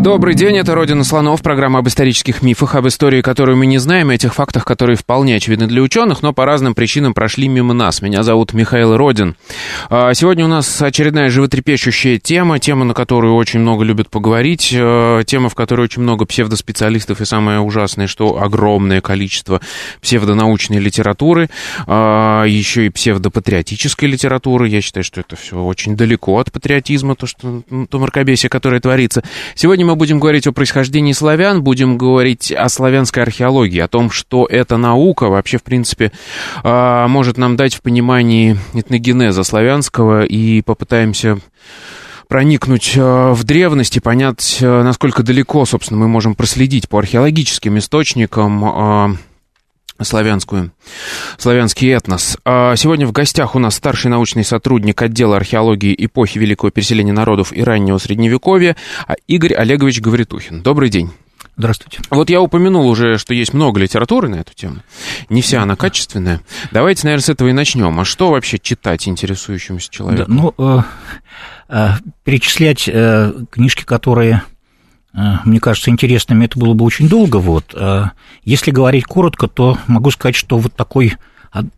Добрый день, это «Родина слонов», программа об исторических мифах, об истории, которую мы не знаем, и этих фактах, которые вполне очевидны для ученых, но по разным причинам прошли мимо нас. Меня зовут Михаил Родин. А, сегодня у нас очередная животрепещущая тема, тема, на которую очень много любят поговорить, а, тема, в которой очень много псевдоспециалистов, и самое ужасное, что огромное количество псевдонаучной литературы, а, еще и псевдопатриотической литературы. Я считаю, что это все очень далеко от патриотизма, то, что, то мракобесие, которое творится. Сегодня мы будем говорить о происхождении славян, будем говорить о славянской археологии, о том, что эта наука вообще, в принципе, а, может нам дать в понимании этногенеза славянского, и попытаемся проникнуть а, в древность и понять, а, насколько далеко, собственно, мы можем проследить по археологическим источникам славянскую, славянский этнос. Сегодня в гостях у нас старший научный сотрудник отдела археологии эпохи Великого переселения народов и раннего Средневековья Игорь Олегович Гавритухин. Добрый день. Здравствуйте. Вот я упомянул уже, что есть много литературы на эту тему. Не вся она качественная. Давайте, наверное, с этого и начнем. А что вообще читать интересующемуся человеку? Да, ну, э, э, перечислять э, книжки, которые мне кажется, интересными это было бы очень долго. Вот. Э, если говорить коротко, то могу сказать, что вот такой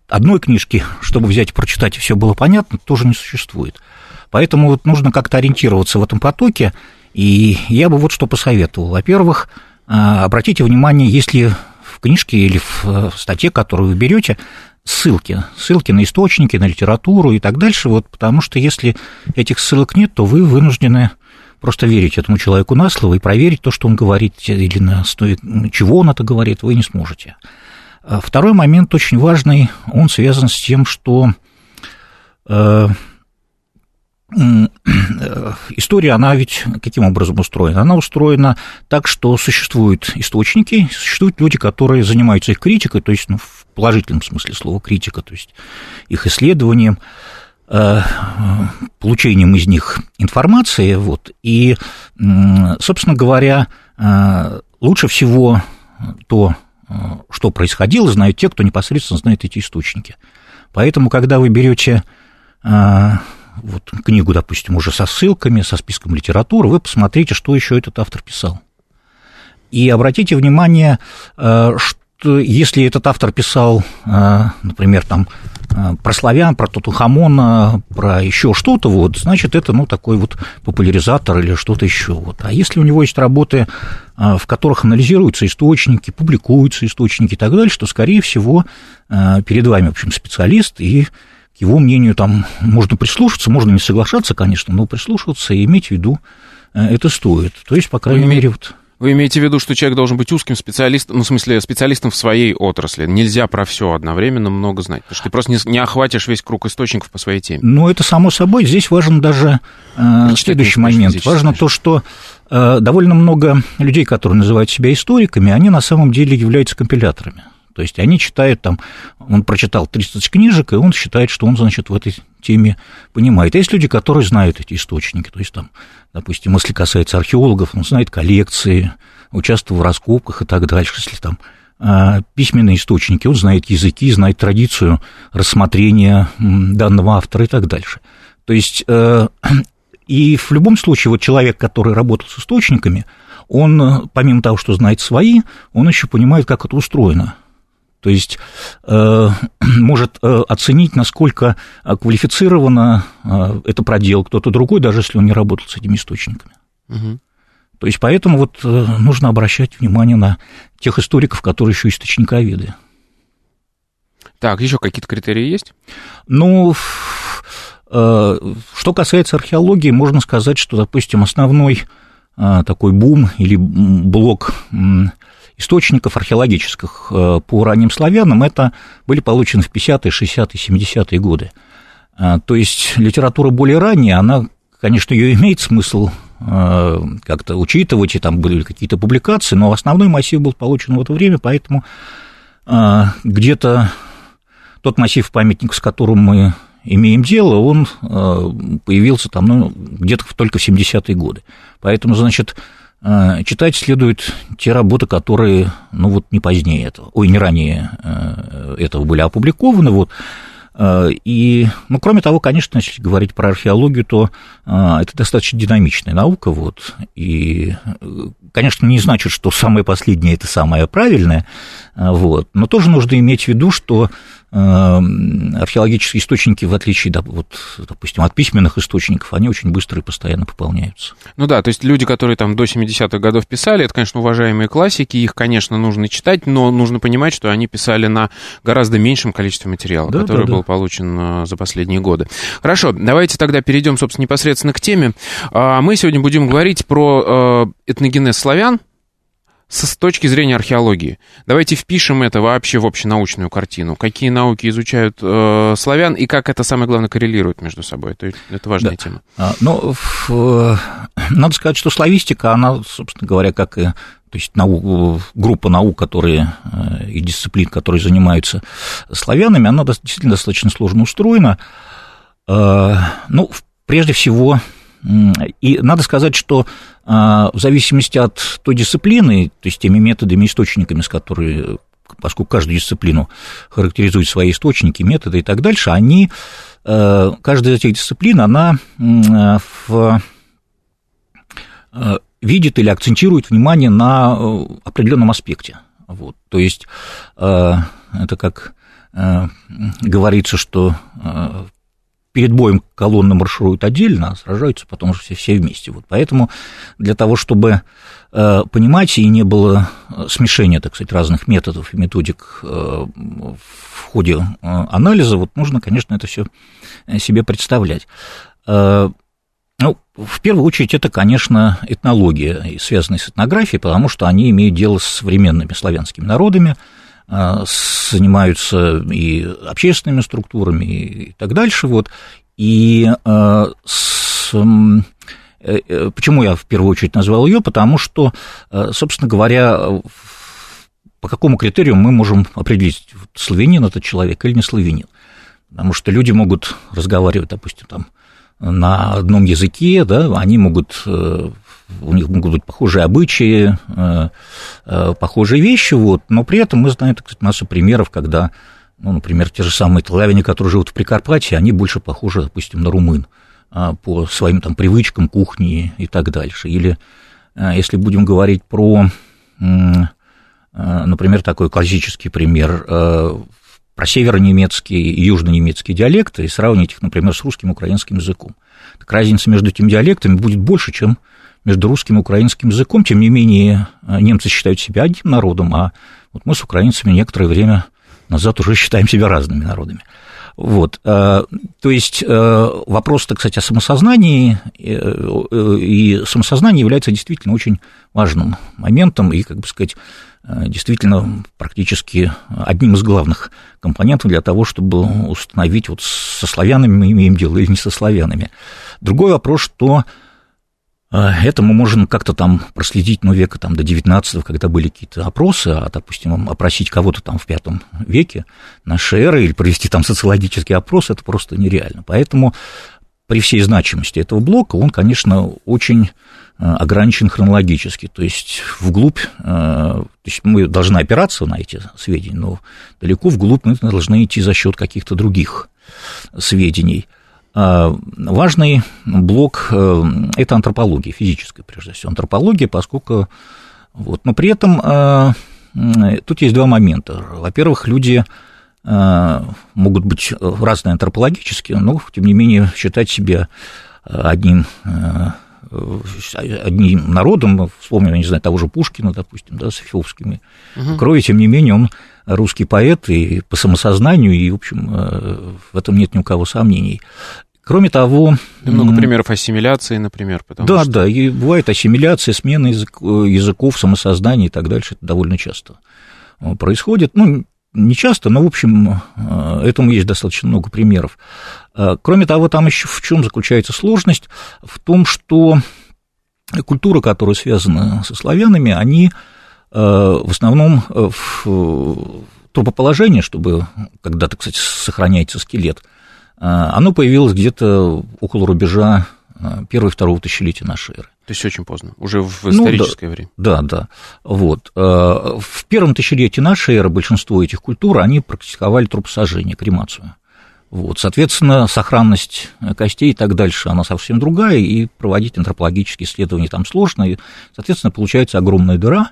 одной книжки, чтобы взять и прочитать, и все было понятно, тоже не существует. Поэтому вот нужно как-то ориентироваться в этом потоке, и я бы вот что посоветовал. Во-первых, э, обратите внимание, если в книжке или в статье, которую вы берете, ссылки, ссылки на источники, на литературу и так дальше, вот, потому что если этих ссылок нет, то вы вынуждены просто верить этому человеку на слово и проверить то, что он говорит, или на основе чего он это говорит, вы не сможете. А второй момент очень важный, он связан с тем, что э, история, она ведь каким образом устроена? Она устроена так, что существуют источники, существуют люди, которые занимаются их критикой, то есть ну, в положительном смысле слова критика, то есть их исследованием, Э, получением из них информации. Вот, и, собственно говоря, э, лучше всего то, э, что происходило, знают те, кто непосредственно знает эти источники. Поэтому, когда вы берете вот, книгу, допустим, уже со ссылками, со списком литературы, вы посмотрите, что еще этот автор писал. И обратите внимание, что если этот автор писал, например, там, Э, про славян, про Тутанхамона, про еще что-то, вот, значит, это, ну, такой вот популяризатор или что-то еще. Вот. А если у него есть работы, э, в которых анализируются источники, публикуются источники и так далее, что, скорее всего, э, перед вами, в общем, специалист, и к его мнению там можно прислушаться, можно не соглашаться, конечно, но прислушиваться и иметь в виду это стоит. То есть, по крайней мере, вот вы имеете в виду, что человек должен быть узким специалистом, ну, в смысле, специалистом в своей отрасли. Нельзя про все одновременно много знать, потому что ты просто не, не охватишь весь круг источников по своей теме. Ну, это само собой. Здесь важен даже э, следующий момент. Важно то, что э, довольно много людей, которые называют себя историками, они на самом деле являются компиляторами. То есть они читают там, он прочитал 30 книжек, и он считает, что он, значит, в этой теме понимает. Есть люди, которые знают эти источники. То есть там, допустим, если касается археологов, он знает коллекции, участвовал в раскопках и так дальше. Если там а, письменные источники, он знает языки, знает традицию рассмотрения данного автора и так дальше. То есть, э, и в любом случае, вот человек, который работал с источниками, он, помимо того, что знает свои, он еще понимает, как это устроено. То есть э, может э, оценить, насколько э, квалифицированно э, это проделал кто-то другой, даже если он не работал с этими источниками. Угу. То есть поэтому вот э, нужно обращать внимание на тех историков, которые еще источниковеды. Так, еще какие-то критерии есть? Ну, э, что касается археологии, можно сказать, что, допустим, основной э, такой бум или блок источников археологических э, по ранним славянам, это были получены в 50-е, 60-е, 70-е годы. А, то есть литература более ранняя, она, конечно, ее имеет смысл э, как-то учитывать, и там были какие-то публикации, но основной массив был получен в это время, поэтому где-то тот массив памятников, с которым мы имеем дело, он появился там ну, где-то только в 70-е годы. Поэтому, значит, читать следует те работы, которые, ну вот не позднее этого, ой, не ранее этого были опубликованы, вот, Э, и, ну, кроме того, конечно, если говорить про археологию, то э, это достаточно динамичная наука, вот, и, э, конечно, не значит, что самое последнее – это самое правильное, вот, но тоже нужно иметь в виду, что археологические источники, в отличие, вот, допустим, от письменных источников, они очень быстро и постоянно пополняются. Ну да, то есть люди, которые там до 70-х годов писали, это, конечно, уважаемые классики, их, конечно, нужно читать, но нужно понимать, что они писали на гораздо меньшем количестве материала, да, который да, был да. получен э, за последние годы. Хорошо, давайте тогда перейдем, собственно, непосредственно к теме. А, мы сегодня будем говорить про э, этногенез славян, с точки зрения археологии. Давайте впишем это вообще в общенаучную картину. Какие науки изучают э, славян и как это, самое главное, коррелирует между собой. Это, это важная да. тема. А, ну, в, э, надо сказать, что славистика, она, собственно говоря, как и то есть наук, группа наук, которые, э, и дисциплин, которые занимаются славянами, она действительно достаточно сложно устроена. Э, ну, прежде всего, и надо сказать, что а, в зависимости от той дисциплины, то есть теми методами, источниками, с которыми, поскольку каждую дисциплину характеризует свои источники, методы и так дальше, они, э, каждая из этих дисциплин, она в э, видит или акцентирует внимание на э, определенном аспекте. Вот. То есть это как говорится, что перед боем колонны маршируют отдельно, а сражаются потом уже все, все вместе. Вот поэтому для того, чтобы э, понимать и не было э, смешения, так сказать, разных методов и методик э, в ходе э, анализа, вот нужно, конечно, это все э, себе представлять. Э, ну, в первую очередь, это, конечно, этнология, связанная с этнографией, потому что они имеют дело с современными славянскими народами, занимаются и общественными структурами и так дальше. Вот. И а, с, э, э, почему я в первую очередь назвал ее? Потому что, э, собственно говоря, по какому критерию мы можем определить, славянин это человек или не славянин. Потому что люди могут разговаривать, допустим, там, на одном языке, да, они могут у них могут быть похожие обычаи, э, э, похожие вещи, вот, но при этом мы знаем, так сказать, массу примеров, когда, ну, например, те же самые славяне, которые живут в Прикарпатье, они больше похожи, допустим, на румын а, по своим там привычкам, кухне и так дальше. Или э, если будем говорить про, например, такой классический пример, про северонемецкие и южнонемецкие диалекты и сравнить их, например, с русским украинским языком. Так разница между этими диалектами будет больше, чем между русским и украинским языком. Тем не менее, э, немцы считают себя одним народом, а вот мы с украинцами некоторое время назад уже считаем себя разными народами. Вот, э, то есть э, вопрос, так сказать, о самосознании, и самосознание является действительно очень важным моментом и, как бы сказать, действительно практически одним из главных компонентов для того, чтобы установить, вот со славянами мы имеем дело или не со славянами. Другой вопрос, что а, это мы можем как-то там проследить, ну, века там до 19 когда были какие-то опросы, а, допустим, опросить кого-то там в пятом веке нашей эры или провести там социологический опрос, это просто нереально. Поэтому при всей значимости этого блока он, конечно, очень а, ограничен хронологически, то есть вглубь, а, то есть мы должны опираться на эти сведения, но далеко вглубь мы должны идти за счет каких-то других сведений – а, важный блок э, – это антропология, физическая, прежде всего, антропология, поскольку… Вот, но при этом э, тут есть два момента. Во-первых, люди э, могут быть разные антропологически, но, тем не менее, считать себя одним одним народом, вспомним, я не знаю, того же Пушкина, допустим, да, с Эфиопскими угу. крови, тем не менее, он русский поэт и по самосознанию, и, в общем, э, в этом нет ни у кого сомнений. Кроме того... Много примеров ассимиляции, например. да, что... да, и бывает ассимиляция, смена язык, э, языков, самосознания и так дальше, это довольно часто э, происходит. Ну, не часто, но, в общем, этому есть достаточно много примеров. Кроме того, там еще в чем заключается сложность? В том, что культура, которая связана со славянами, они в основном в трупоположение, чтобы, когда, так сказать, сохраняется скелет, оно появилось где-то около рубежа первого и второго тысячелетия нашей эры. То есть очень поздно, уже в историческое ну, да, время. Да, да. Вот. В первом тысячелетии нашей эры большинство этих культур, они практиковали трупосожжение, кремацию. Вот, соответственно, сохранность костей и так дальше, она совсем другая, и проводить антропологические исследования там сложно, и, соответственно, получается огромная дыра.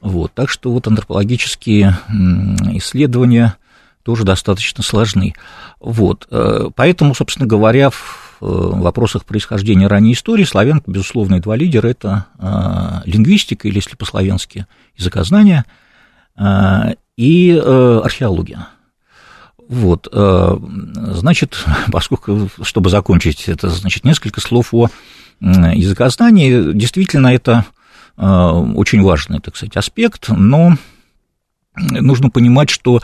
Вот, так что вот антропологические исследования тоже достаточно сложны. Вот, э, поэтому, собственно говоря, в э, вопросах происхождения ранней истории славян, безусловно, два лидера – это э, лингвистика, или, если по-славянски, языкознание, и археология. Вот, э, значит, поскольку, чтобы закончить это, значит, несколько слов о языкознании. Действительно, это э, очень важный, так сказать, аспект, но нужно понимать, что э,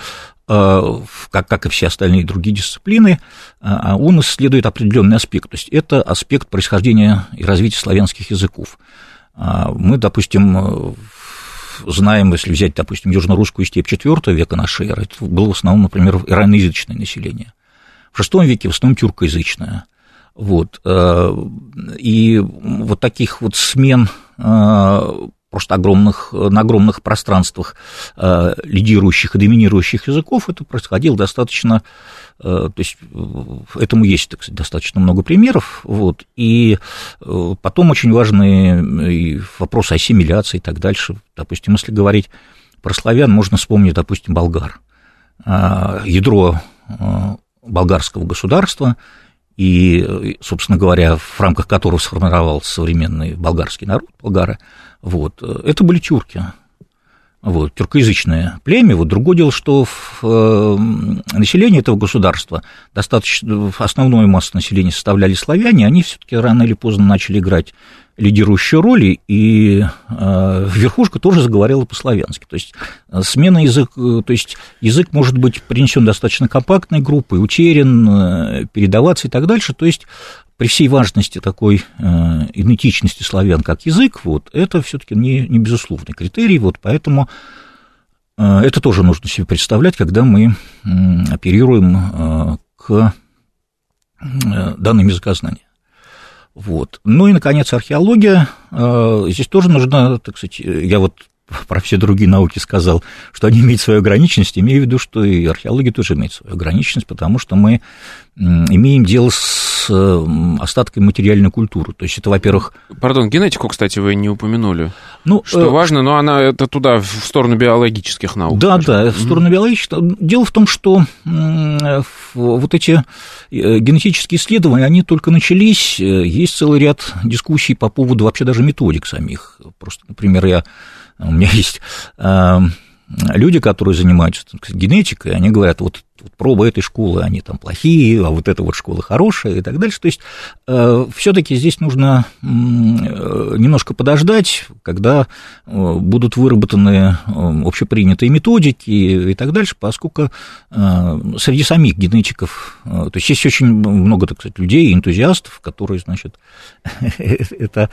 как, как и все остальные другие дисциплины, он исследует определенный аспект. То есть это аспект происхождения и развития славянских языков. Мы, допустим, знаем, если взять, допустим, южно-русскую степь IV века нашей эры, это было в основном, например, ираноязычное население. В VI веке в основном тюркоязычное. Вот. Э, и вот таких вот смен э, просто огромных, на огромных пространствах э, лидирующих и доминирующих языков это происходило достаточно Э, то есть э, этому есть, так сказать, достаточно много примеров. Вот, и э, потом очень важные вопросы ассимиляции и так дальше. Допустим, если говорить про славян, можно вспомнить, допустим, болгар. Ядро болгарского государства, и, собственно говоря, в рамках которого сформировался современный болгарский народ, болгары, вот, это были тюрки вот, тюркоязычное племя. Вот другое дело, что в э, населении этого государства достаточно, основную массу населения составляли славяне, они все-таки рано или поздно начали играть лидирующую роль, и э, верхушка тоже заговорила по-славянски. То есть э, смена языка, э, то есть язык может быть принесен достаточно компактной группой, утерян, э, передаваться и так дальше. То есть при всей важности такой э, идентичности славян как язык, вот, это все-таки не, не безусловный критерий, вот, поэтому э, это тоже нужно себе представлять, когда мы э, оперируем э, к э, данным языкознания. Вот. Ну и, наконец, археология. Э, здесь тоже нужно, так сказать, я вот про все другие науки сказал, что они имеют свою ограниченность, имею в виду, что и археология тоже имеет свою ограниченность, потому что мы имеем дело с остатками материальной культуры. То есть это, во-первых... Пардон, генетику, кстати, вы не упомянули. Ну, что э... важно, но она это туда, в сторону биологических наук. Да, скажем. да, в сторону mm-hmm. биологических. Дело в том, что вот эти э, генетические исследования, они только начались, э, есть целый ряд дискуссий по поводу вообще даже методик самих. Просто, например, я у меня есть люди, которые занимаются генетикой, они говорят, вот вот пробы этой школы, они там плохие, а вот эта вот школа хорошая и так дальше. То есть э, все-таки здесь нужно э, немножко подождать, когда э, будут выработаны общепринятые методики и так дальше, поскольку среди самих генетиков, то есть есть очень много, так сказать, людей, энтузиастов, которые, значит, это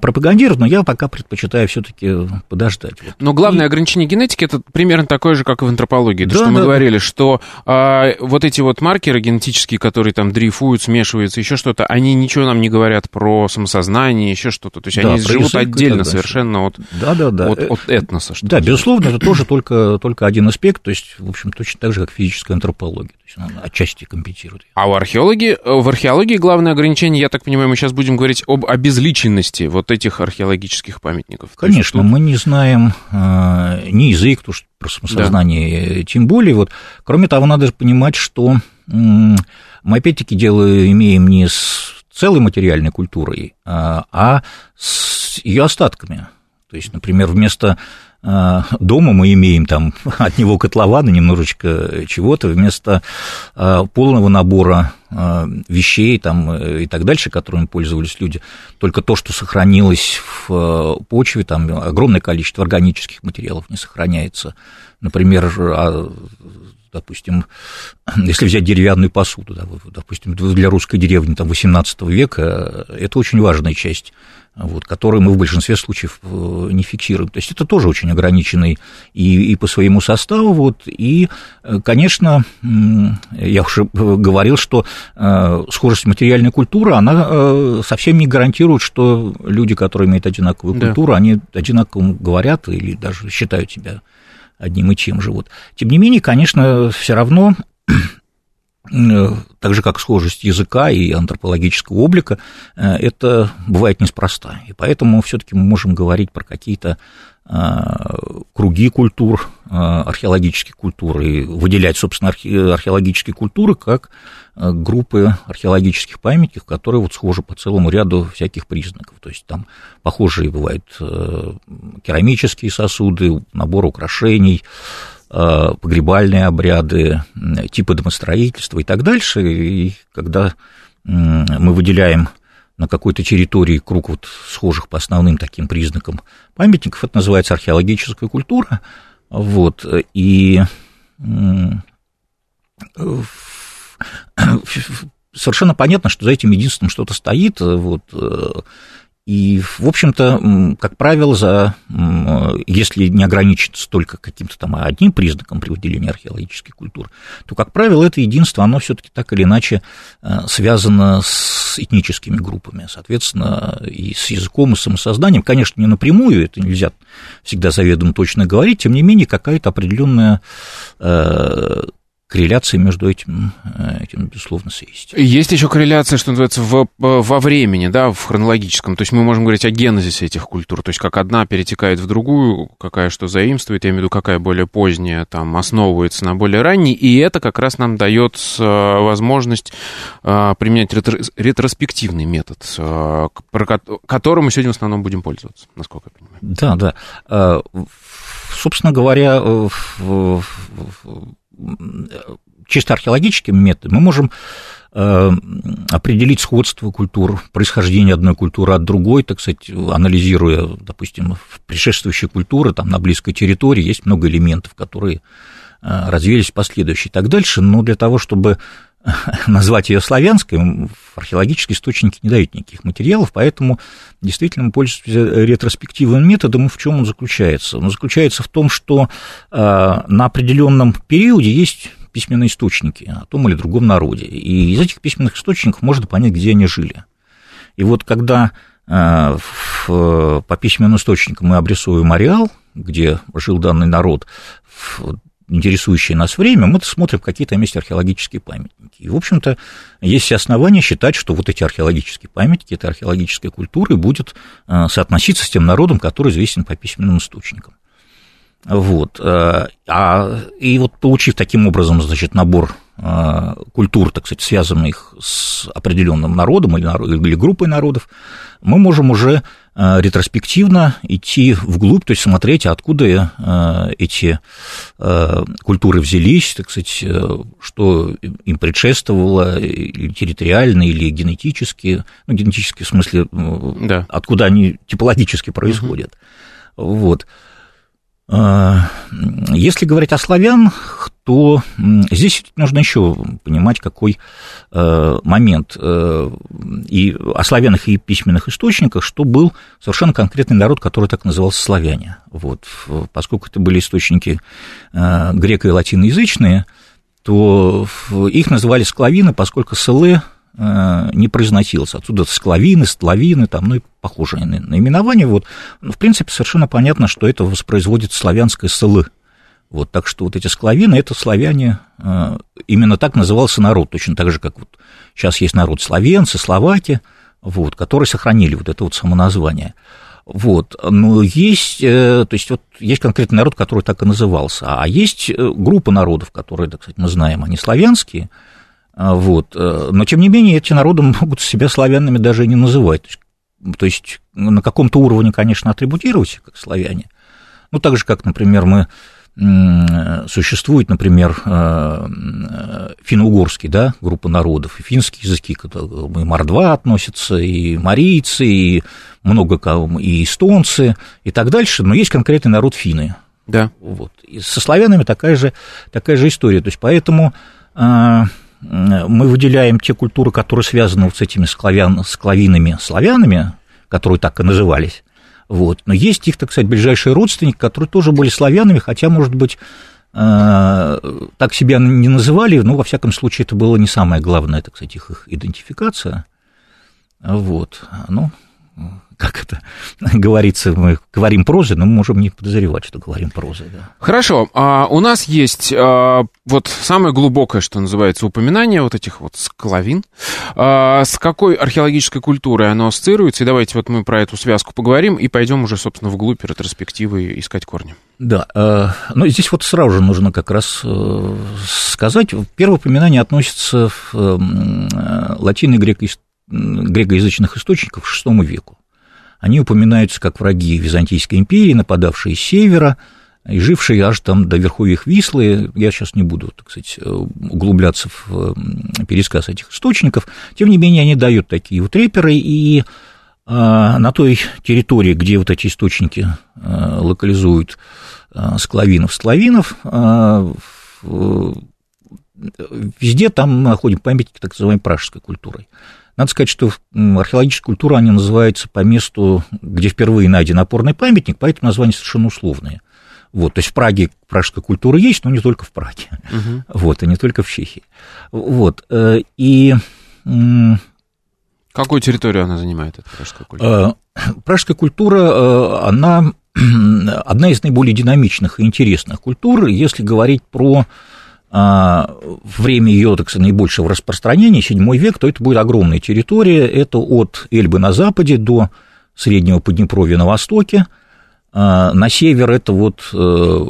пропагандируют, но я пока предпочитаю все-таки подождать. Но главное ограничение генетики это примерно такое же, как и в антропологии, то, что мы говорили, что а, вот эти вот маркеры генетические, которые там дрейфуют, смешиваются, еще что-то, они ничего нам не говорят про самосознание, еще что-то. То есть да, они живут отдельно совершенно от, да, да, да. От, от этноса. Что да, безусловно, это тоже только, только один аспект, то есть, в общем, точно так же, как физическая антропология. То есть она отчасти компенсирует. А у археологии, в археологии главное ограничение, я так понимаю, мы сейчас будем говорить об обезличенности вот этих археологических памятников. Конечно, тут... мы не знаем э, ни язык, то, что про самосознание, да. тем более. Вот, кроме того, надо понимать, что мы опять-таки дело имеем не с целой материальной культурой, а, а с ее остатками. То есть, например, вместо дома мы имеем там от него котлована, немножечко чего-то, вместо а, полного набора а, вещей там, и так дальше, которыми пользовались люди, только то, что сохранилось в почве, там огромное количество органических материалов не сохраняется. Например, допустим, если взять деревянную посуду, да, допустим, для русской деревни там, 18 века, это очень важная часть вот, которые мы в большинстве случаев э, не фиксируем. То есть это тоже очень ограниченный и, и по своему составу. Вот, и, э, конечно, я уже говорил, что э, схожесть материальной культуры, она совсем не гарантирует, что люди, которые имеют одинаковую да. культуру, они одинаково говорят или даже считают себя одним и тем же. Вот. Тем не менее, конечно, все равно так же как схожесть языка и антропологического облика, э, это бывает неспроста. И поэтому все-таки мы можем говорить про какие-то э, круги культур, археологических культур, и выделять, собственно, археологические культуры как группы археологических памятников, которые вот схожи по целому ряду всяких признаков. То есть там похожие бывают керамические сосуды, набор украшений, Э, погребальные обряды, типы домостроительства и так дальше. И когда мы выделяем на какой-то территории круг вот схожих по основным таким признакам памятников, это называется археологическая культура. Вот, и совершенно понятно, что за этим единственным что-то стоит. Вот, э, и, в общем-то, как правило, за, если не ограничиться только каким-то там одним признаком при выделении археологических культур, то, как правило, это единство, оно все-таки так или иначе э, связано с этническими группами, соответственно, и с языком, и с самосознанием. Конечно, не напрямую, это нельзя всегда заведомо точно говорить, тем не менее, какая-то определенная э, корреляция между этим, э, этим безусловно, есть. Есть еще корреляция, что называется, в, во времени, да, в хронологическом. То есть мы можем говорить о генезисе этих культур. То есть как одна перетекает в другую, какая что заимствует, я имею в виду, какая более поздняя, там, основывается на более ранней. И это как раз нам дает э, возможность э, применять ретроспективный метод, про который мы сегодня в основном будем пользоваться, насколько я понимаю. Да, да. Собственно говоря, чисто археологическим методом мы можем э, определить сходство культур, происхождение одной культуры от другой, так сказать, анализируя, допустим, предшествующие культуры, там на близкой территории есть много элементов, которые э, развились последующие и так дальше, но для того, чтобы назвать ее славянской, археологические источники не дают никаких материалов, поэтому действительно мы пользуемся ретроспективным методом. В чем он заключается? Он заключается в том, что э, на определенном периоде есть письменные источники о том или другом народе, и из этих письменных источников можно понять, где они жили. И вот когда э, по письменным источникам мы обрисуем ареал, где жил данный народ интересующее нас время, мы смотрим какие-то месте археологические памятники. И, в общем-то, есть все основания считать, что вот эти археологические памятники, эта археологическая культура будет э, соотноситься с тем народом, который известен по письменным источникам. Вот. Э, а, и вот получив таким образом, значит, набор э, культур, так сказать, связанных с определенным народом или, или группой народов, мы можем уже ретроспективно идти вглубь, то есть смотреть, откуда э, эти э, культуры взялись, так сказать, что им предшествовало территориально или генетически, ну, генетически в смысле, да. откуда они типологически происходят. Угу. Вот. Если говорить о славянах, то здесь нужно еще понимать, какой э, момент. Э, и о славянах и письменных источниках, что был совершенно конкретный народ, который так назывался славяне. Вот. Поскольку это были источники э, греко- и латиноязычные, то их называли склавины, поскольку СЛ Э, не произносился. Отсюда склавины, стлавины, там, ну и похожие наименования. Вот. В принципе, совершенно понятно, что это воспроизводит славянское СЛ. Вот, так что вот эти склавины, это славяне, э, именно так назывался народ, точно так же, как вот сейчас есть народ славянцы, словаки, вот, которые сохранили вот это вот самоназвание. Вот, но есть, э, то есть вот есть конкретный народ, который так и назывался, а есть группа народов, которые, так сказать, мы знаем, они славянские, вот. Э, но, тем не менее, эти народы могут себя славянами даже и не называть. То есть на каком-то уровне, конечно, атрибутировать как славяне. Ну, так же, как, например, мы существует, например, э, финно-угорский, да, группа народов, и финские языки, и мордва относятся, и марийцы, и много и эстонцы, и так дальше, но есть конкретный народ финны, Да. Вот. И со славянами такая же, такая же история. То есть поэтому а, мы выделяем те культуры, которые связаны вот с этими склавян, склавинами славянами, которые так и назывались. Вот. Но есть их, так сказать, ближайшие родственники, которые тоже были славянами, хотя, может быть, а, так себя не называли, но, во всяком случае, это было не самое главное, так сказать, их идентификация. Вот. Ну, как это говорится, мы говорим прозой, но мы можем не подозревать, что говорим прозой. Да. Хорошо, а у нас есть а, вот самое глубокое, что называется, упоминание вот этих вот склавин. А, с какой археологической культурой оно ассоциируется? И давайте вот мы про эту связку поговорим и пойдем уже, собственно, вглубь ретроспективы искать корни. Да, э, но здесь вот сразу же нужно как раз э, сказать, первое упоминание относится в э, латино грекоязычных источников к VI веку. Они упоминаются как враги Византийской империи, нападавшие с севера, и жившие аж там до верховьев Вислы. Я сейчас не буду, так сказать, углубляться в пересказ этих источников. Тем не менее, они дают такие вот реперы, и а, на той территории, где вот эти источники а, локализуют а, склавинов, склавинов, везде там мы находим памятники так называемой пражской культурой. Надо сказать, что археологическая культура, они называются по месту, где впервые найден опорный памятник, поэтому название совершенно условное. Вот, то есть в Праге пражская культура есть, но не только в Праге, угу. вот, и не только в Чехии. Вот, э, и... Какую территорию она занимает, эта пражская культура? Э, пражская культура, э, она одна из наиболее динамичных и интересных культур, если говорить про время ее, так сказать, наибольшего распространения, 7 век, то это будет огромная территория, это от Эльбы на западе до Среднего Поднепровья на востоке, а, на север это вот э,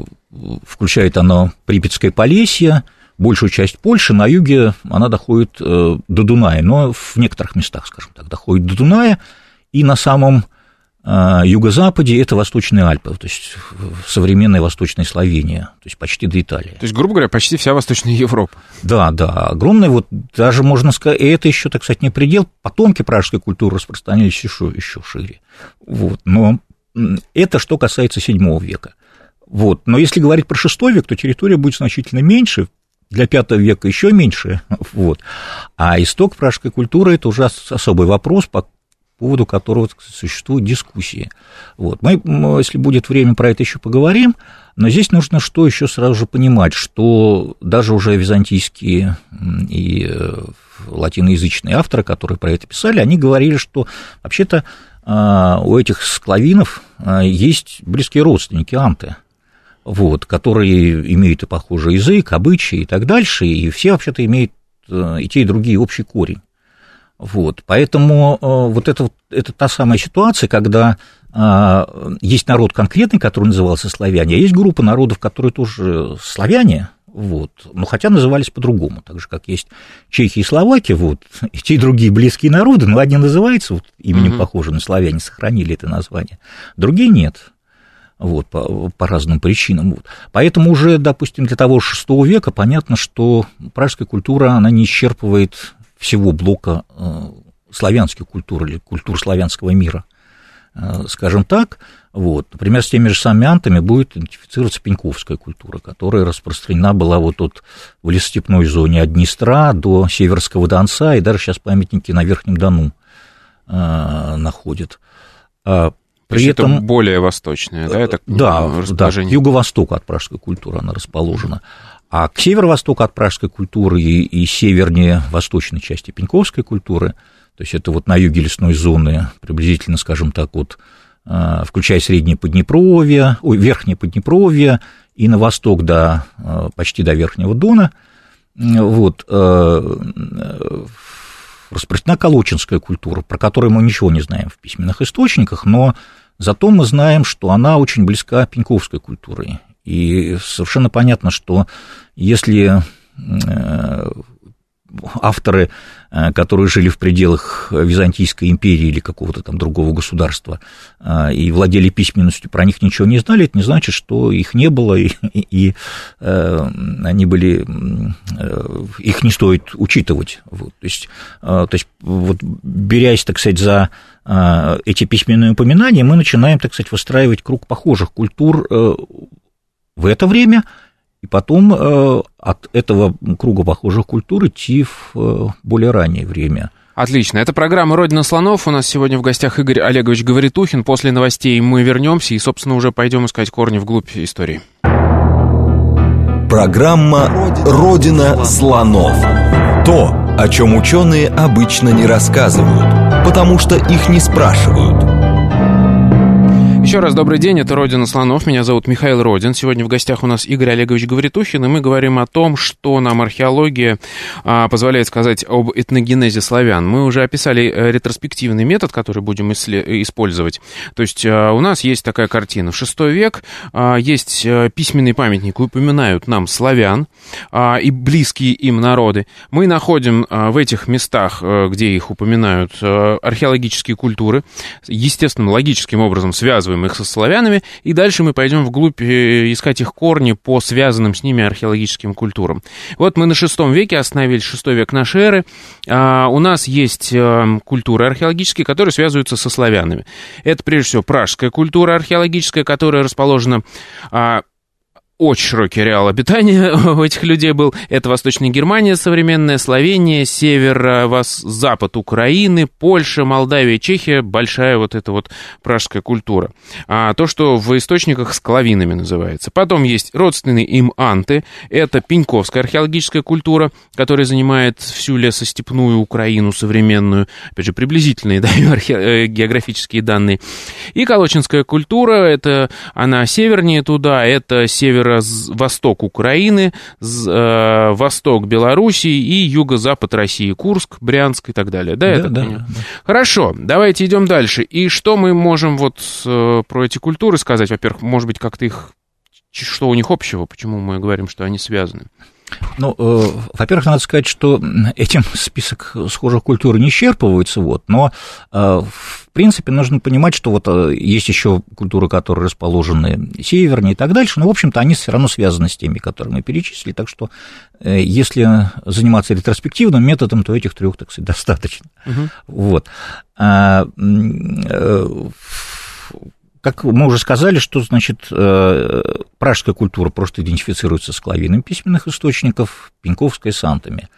включает оно Припятское Полесье, большую часть Польши, на юге она доходит э, до Дуная, но в некоторых местах, скажем так, доходит до Дуная, и на самом а, юго-западе это Восточные Альпы, то есть современная Восточная Словения, то есть почти до Италии. То есть, грубо говоря, почти вся Восточная Европа. Да, да, огромная, вот даже можно сказать, и это еще, так сказать, не предел, потомки пражской культуры распространялись еще, еще шире. Вот, но это что касается VII века. Вот. Но если говорить про VI век, то территория будет значительно меньше, для V века еще меньше. Вот. А исток пражской культуры – это уже особый вопрос, поводу которого существуют дискуссии. Вот. Мы, если будет время, про это еще поговорим, но здесь нужно что еще сразу же понимать, что даже уже византийские и э, латиноязычные авторы, которые про это писали, они говорили, что вообще-то а, у этих склавинов а, есть близкие родственники, анты, вот, которые имеют и похожий язык, обычаи и так дальше, и все вообще-то имеют э, и те, и другие общий корень. Вот, поэтому э, вот это, это та самая ситуация, когда э, есть народ конкретный, который назывался славяне, а есть группа народов, которые тоже славяне, вот, но хотя назывались по-другому, так же, как есть чехи и словаки, вот, и те и другие близкие народы, но одни называются вот, именем mm-hmm. похожим на славяне, сохранили это название, другие нет, вот, по, по разным причинам. Вот. Поэтому уже, допустим, для того же VI века понятно, что пражская культура, она не исчерпывает всего блока э, славянских культур или культур славянского мира, э, скажем так. Вот. Например, с теми же самыми антами будет идентифицироваться пеньковская культура, которая распространена была вот от в лесостепной зоне от Днестра до Северского Донца, и даже сейчас памятники на Верхнем Дону э, находят. А при этом это более восточная, да, это да, да, юго-восток от пражской культуры она расположена. А к северо-востоку от пражской культуры и, и севернее восточной части пеньковской культуры, то есть это вот на юге лесной зоны, приблизительно, скажем так, вот, а, включая среднее Поднепровье, ой, верхнее Поднепровье и на восток до, а, почти до Верхнего Дона, вот, а, распространена колочинская культура, про которую мы ничего не знаем в письменных источниках, но зато мы знаем, что она очень близка пеньковской культуре. И совершенно понятно, что если э, авторы, э, которые жили в пределах Византийской империи или какого-то там другого государства э, и владели письменностью, про них ничего не знали, это не значит, что их не было, и, и, они были, их не стоит учитывать. Вот, то есть, то есть вот, берясь, так сказать, за эти письменные упоминания, мы начинаем, так сказать, выстраивать круг похожих культур в это время, и потом э, от этого круга похожих культур идти в э, более раннее время. Отлично. Это программа «Родина слонов». У нас сегодня в гостях Игорь Олегович Говоритухин. После новостей мы вернемся и, собственно, уже пойдем искать корни вглубь истории. Программа «Родина слонов». То, о чем ученые обычно не рассказывают, потому что их не спрашивают – еще раз добрый день, это «Родина слонов», меня зовут Михаил Родин. Сегодня в гостях у нас Игорь Олегович Говоритухин, и мы говорим о том, что нам археология а, позволяет сказать об этногенезе славян. Мы уже описали э, ретроспективный метод, который будем использовать. То есть а, у нас есть такая картина. В VI век а, есть а, письменный памятник, упоминают нам славян а, и близкие им народы. Мы находим а, в этих местах, а, где их упоминают, а, археологические культуры, естественным, логическим образом связываем связываем их со славянами, и дальше мы пойдем вглубь э, искать их корни по связанным с ними археологическим культурам. Вот мы на шестом веке остановились, шестой век нашей эры. А, у нас есть э, культуры археологические, которые связываются со славянами. Это, прежде всего, пражская культура археологическая, которая расположена а, очень широкий ареал обитания у этих людей был. Это Восточная Германия, современная Словения, север, вас, запад Украины, Польша, Молдавия, Чехия, большая вот эта вот пражская культура. А то, что в источниках склавинами называется. Потом есть родственные им анты, это Пеньковская археологическая культура, которая занимает всю лесостепную Украину современную, опять же, приблизительные даю архе... Э, географические данные. И Колочинская культура, это она севернее туда, это север северо-восток Украины, э, восток Белоруссии и юго-запад России, Курск, Брянск и так далее. Да, да, да, да. Хорошо, давайте идем дальше. И что мы можем вот э, про эти культуры сказать? Во-первых, может быть, как-то их, что у них общего, почему мы говорим, что они связаны? Ну, э, во-первых, надо сказать, что этим список схожих культур не исчерпывается, вот, но, э, в принципе, нужно понимать, что вот э, есть еще культуры, которые расположены севернее и так дальше, но, в общем-то, они все равно связаны с теми, которые мы перечислили, так что э, если заниматься ретроспективным методом, то этих трех, так сказать, достаточно. Угу. Вот. А, э, как мы уже сказали, что, значит, э, пражская культура просто идентифицируется с клавином письменных источников, пеньковская с антами.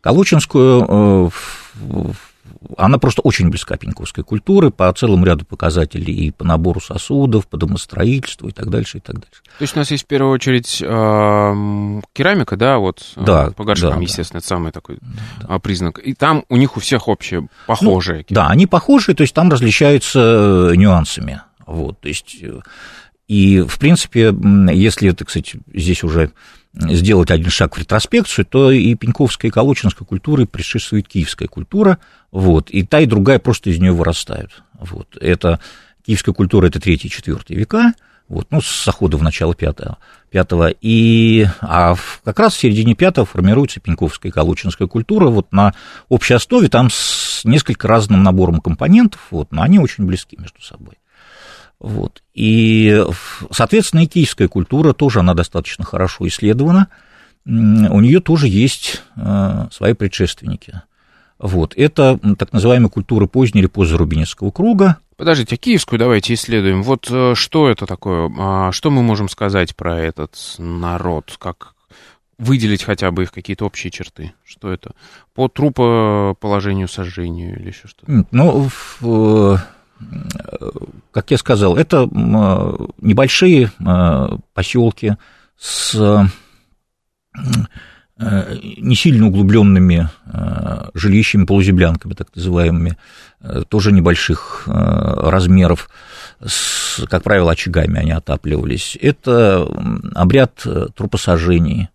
Калучинскую, э, она просто очень близка пеньковской культуре по целому ряду показателей и по набору сосудов, по домостроительству и так дальше, и так дальше. То есть у нас есть в первую очередь керамика, да, вот да, по горшкам, да, естественно, да. это самый такой да. признак. И там у них у всех общее, похожее. Ну, да, они похожие, то есть там различаются э, нюансами. Вот, то есть, э, и, в принципе, если, так сказать, здесь уже сделать один шаг в ретроспекцию, то и Пеньковская, и Колочинская культуры предшествует киевская культура, вот, и та, и другая просто из нее вырастают. Вот, это киевская культура, это третий, четвертый века, вот, ну, с захода в начало пятого, пятого и, а как раз в середине пятого формируется Пеньковская и Колочинская культура, вот на общей основе, там с несколько разным набором компонентов, вот, но они очень близки между собой. Вот. И, соответственно, и киевская культура тоже, она достаточно хорошо исследована. У нее тоже есть э, свои предшественники. Вот. Это так называемая культура поздней или позарубинецкого круга. Подождите, а киевскую давайте исследуем. Вот э, что это такое? А что мы можем сказать про этот народ? Как выделить хотя бы их какие-то общие черты? Что это? По трупоположению, сожжению или еще что-то? Ну, в как я сказал, это небольшие поселки с э, не сильно углубленными э, жилищами, полуземлянками, так называемыми, э, тоже небольших размеров, с, как правило, очагами они отапливались. Это обряд трупосожжений.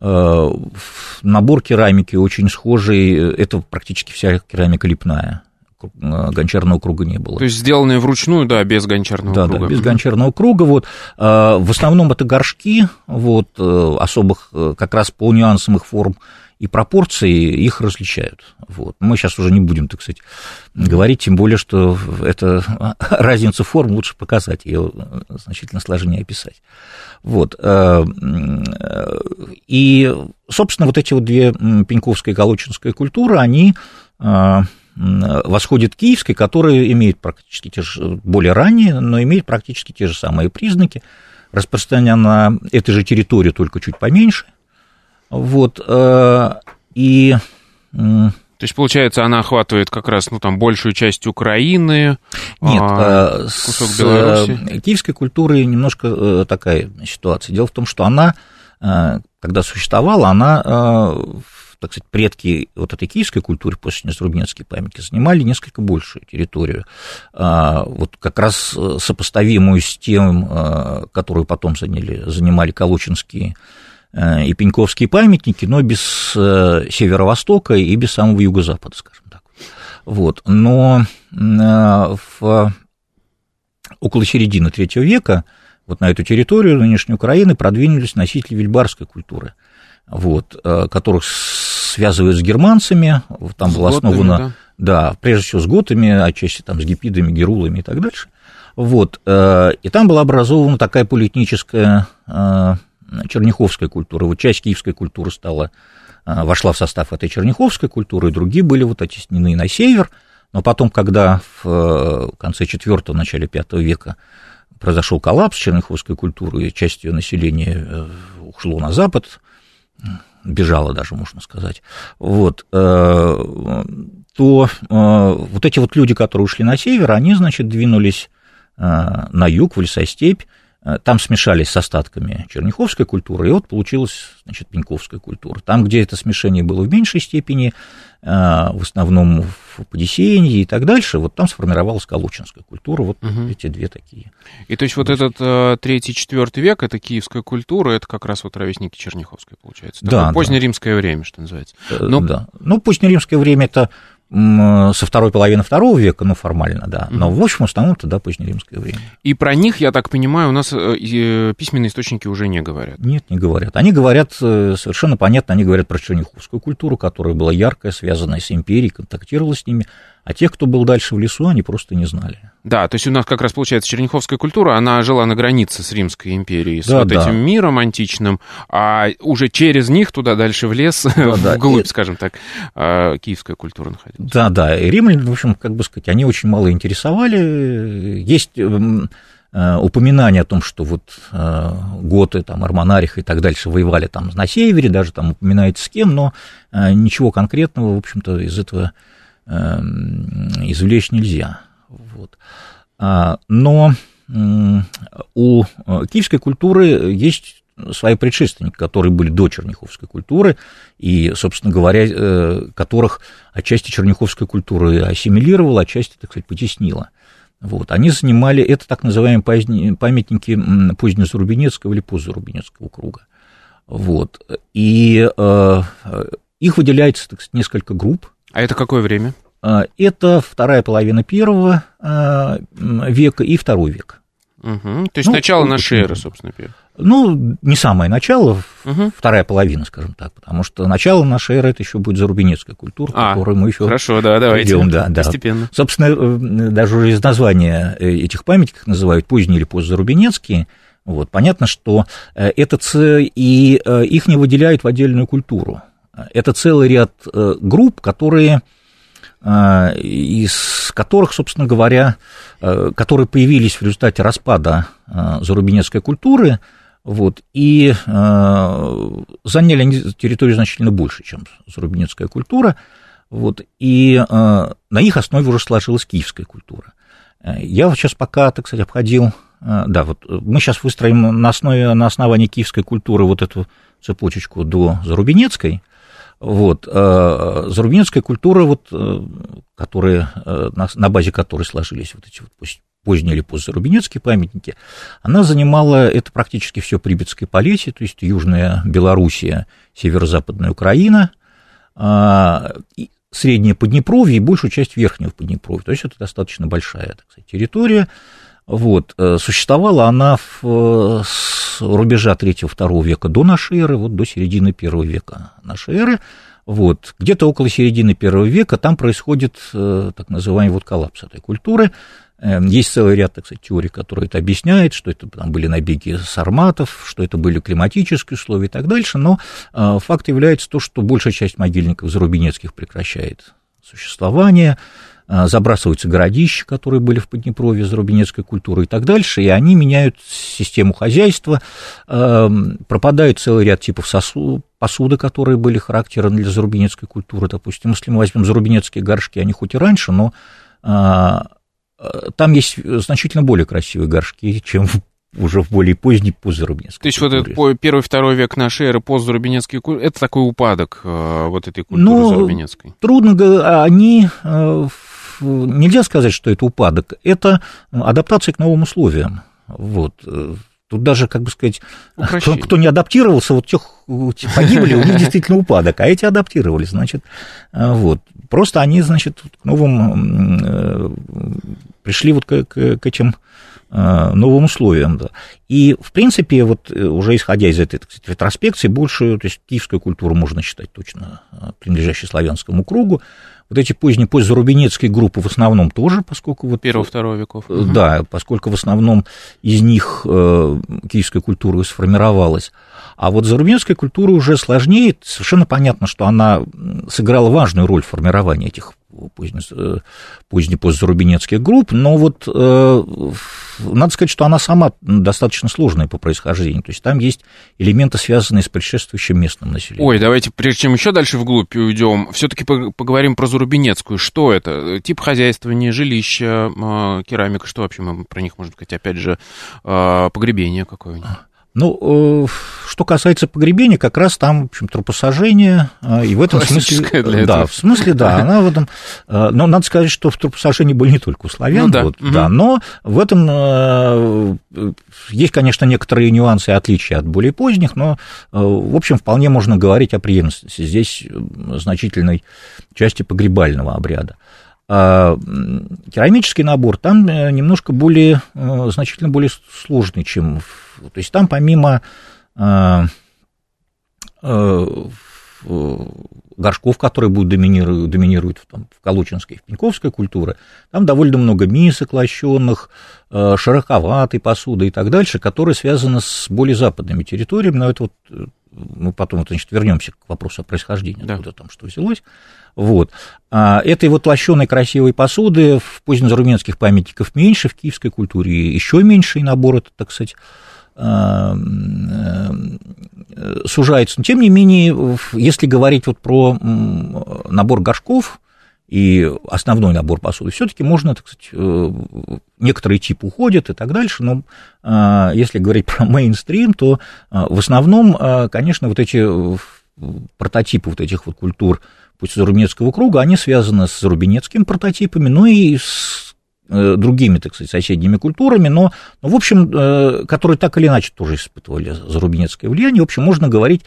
Набор керамики очень схожий, это практически вся керамика лепная Э, гончарного круга не было. То есть сделанные вручную, да, без гончарного да, круга. Да, без гончарного круга. Вот. А, в основном это горшки, вот, э, особых э, как раз по нюансам их форм и пропорции их различают. Вот. Мы сейчас уже не будем, так сказать, говорить, тем более, что это разницу форм лучше показать, ее значительно сложнее описать. Вот. И, собственно, вот эти вот две Пеньковская и Колочинская культуры, они восходит киевской, которая имеет практически те же, более ранние, но имеет практически те же самые признаки. распространена этой же территории, только чуть поменьше. Вот, и то есть, получается, она охватывает как раз, ну, там, большую часть Украины, Нет, а, кусок с Беларуси. Киевской культурой немножко э, такая ситуация. Дело в том, что она, э, когда существовала, она, э, так сказать, предки вот этой киевской культуры после Незрубнецкой памяти занимали несколько большую территорию, а, вот как раз сопоставимую с тем, которую потом заняли, занимали Калучинские Э, и Пеньковские памятники, но без э, северо-востока и без самого юго-запада, скажем так. Вот. Но э, в, около середины третьего века вот на эту территорию нынешней Украины продвинулись носители вельбарской культуры, вот, которых связывают с германцами, там с было основано, да? да, прежде всего с готами, отчасти там с гипидами, герулами и так дальше. Вот, и там была образована такая полиэтническая черняховской культуры. Вот часть киевской культуры стала, вошла в состав этой черняховской культуры, и другие были вот оттеснены на север. Но потом, когда в э, конце IV, начале V века произошел коллапс черняховской культуры, и часть ее населения э, ушло на запад, бежало даже, можно сказать, вот, э, то вот эти вот люди, которые ушли на север, они, значит, двинулись на юг, в лесостепь, Э, там смешались с остатками черняховской культуры, и вот получилась, значит, пеньковская культура. Там, где это смешение было в меньшей степени, э, в основном в Подесении и так дальше, вот там сформировалась калучинская культура, вот угу. эти две такие. И то есть вот этот э, третий-четвертый век, это киевская культура, это как раз вот ровесники Черняховской, получается. Да, Такое позднеримское да. время, что называется. Но... Да, ну, позднеримское время это со второй половины второго века, ну, формально, да, но, в общем, в основном тогда позднеримское время. И про них, я так понимаю, у нас э, э, письменные источники уже не говорят? Нет, не говорят. Они говорят, э, совершенно понятно, они говорят про черняховскую культуру, которая была яркая, связанная с империей, контактировала с ними, а тех, кто был дальше в лесу, они просто не знали. Да, то есть у нас как раз получается черняховская культура, она жила на границе с Римской империей, с да, вот да. этим миром античным, а уже через них туда дальше в лес, да, вглубь, да. скажем так, а, киевская культура находилась. Да, да, и римляне, в общем, как бы сказать, они очень мало интересовали. Есть эм, э, упоминание о том, что вот э, готы, там, Армонарих и так дальше воевали там на севере, даже там упоминается с кем, но э, ничего конкретного, в общем-то, из этого извлечь нельзя. Вот. А, но у э, киевской культуры есть свои предшественники, которые были до черняховской культуры, и, собственно говоря, э, которых отчасти черняховская культура ассимилировала, отчасти, так сказать, потеснила. Вот. Они занимали, это так называемые памятники позднезарубинецкого или постзарубинецкого круга. Вот. И э, их выделяется, так сказать, несколько групп, а это какое время? А, это вторая половина первого а, века и второй век. Угу. То есть ну, начало нашей эры, собственно, первое. Ну, не самое начало, угу. вторая половина, скажем так, потому что начало нашей эры это еще будет зарубинецкая культура, а, которую мы еще хорошо, да, давайте, придем, да, да. постепенно. Собственно, э, даже уже из названия э, этих памятников называют поздние или постзарубинецкие, вот, понятно, что э, это и их не выделяют в отдельную культуру. Это целый ряд э, групп, которые э, из которых, собственно говоря, э, которые появились в результате распада зарубинецкой культуры, вот, и заняли они территорию значительно больше, чем зарубинецкая культура, вот, и на их основе уже сложилась киевская культура. Я вот сейчас пока, так сказать, обходил, да, вот мы сейчас выстроим на, основе, на основании киевской культуры вот эту цепочечку до зарубинецкой – вот. Э, зарубинецкая культура, вот, э, которая, э, на базе которой сложились вот эти вот поздние или постзарубинецкие памятники, она занимала это практически все Прибетской Полесье, то есть Южная Белоруссия, Северо-Западная Украина, Среднее Поднепровье и большую часть Верхнего Поднепровья. То есть это достаточно большая так сказать, территория. Вот. Существовала она в, с рубежа 3-2 века до нашей эры, вот до середины 1 века нашей эры. Вот. Где-то около середины первого века там происходит э, так называемый вот коллапс этой культуры. Э, есть целый ряд, так сказать, теорий, которые это объясняют, что это там были набеги сарматов, что это были климатические условия и так дальше, но э, факт является то, что большая часть могильников зарубинецких прекращает существование, забрасываются городища, которые были в Поднепровье, зарубинецкой культуры и так дальше, и они меняют систему хозяйства, пропадает целый ряд типов сосуд, посуды, которые были характерны для зарубинецкой культуры, допустим, если мы возьмем зарубинецкие горшки, они хоть и раньше, но там есть значительно более красивые горшки, чем уже в более поздней постзарубинецкой То есть вот этот первый-второй век нашей эры постзарубинецкой культуры, это такой упадок вот этой культуры ну, зарубинецкой? трудно, они, э, нельзя сказать, что это упадок, это адаптация к новым условиям, вот. Тут даже, как бы сказать, кто, кто не адаптировался, вот тех погибли, у них действительно упадок, а эти адаптировались, значит, э, вот. Просто они, значит, к новым, пришли вот к, к, к этим Э, новым условиям. Да. И, в принципе, вот э, уже исходя из этой так сказать, ретроспекции, большую, то есть киевскую культуру можно считать точно э, принадлежащей славянскому кругу. Вот эти поздние постзарубинецкие группы в основном тоже, поскольку вот... Первого-второго веков. Да, поскольку в основном из них киевская культура сформировалась. А вот зарубинецкая культура уже сложнее. Совершенно понятно, что она сыграла важную роль в формировании этих поздне, поздне постзарубинецких групп, но вот э, надо сказать, что она сама достаточно сложная по происхождению, то есть там есть элементы, связанные с предшествующим местным населением. Ой, давайте, прежде чем еще дальше вглубь уйдем, все-таки поговорим про зарубинецкую. Что это? Тип хозяйствования, жилища, э, керамика, что вообще мы про них можем сказать? Опять же, э, погребение какое-нибудь. Ну, э, что касается погребения, как раз там, в общем, трупосожжение, э, и в этом смысле... Для да, в смысле, да, она в этом... Э, но надо сказать, что в трупосожжении были не только у славян, ну, да. Вот, угу. да, но в этом есть, конечно, некоторые нюансы и отличия от более поздних, но, в общем, вполне можно говорить о преемственности здесь значительной части погребального обряда. А керамический набор там немножко более, значительно более сложный, чем то есть там помимо э, э, горшков, которые будут доминировать, доминируют там, в Калучинской, в Пеньковской культуре, там довольно много мисок лощенных, э, широковатой посуды и так дальше, которые связаны с более западными территориями, но это вот мы потом, значит, вернемся к вопросу о происхождении, да. откуда там что взялось. Вот. А этой вот лощеной красивой посуды в позднезарубинских памятниках меньше, в киевской культуре еще меньше, и набор это, так сказать, Э, сужается. Но, тем не менее, если говорить вот про набор горшков и основной набор посуды, все-таки можно, так сказать, э, некоторые типы уходят и так дальше, но э, если говорить про мейнстрим, то в основном, конечно, вот эти прототипы вот этих вот культур пусть Зарубинецкого круга, они связаны с зарубинецкими прототипами, ну и с Э, другими, так сказать, соседними культурами, но, но, в общем, э, которые так или иначе тоже испытывали зарубинецкое влияние. В общем, можно говорить,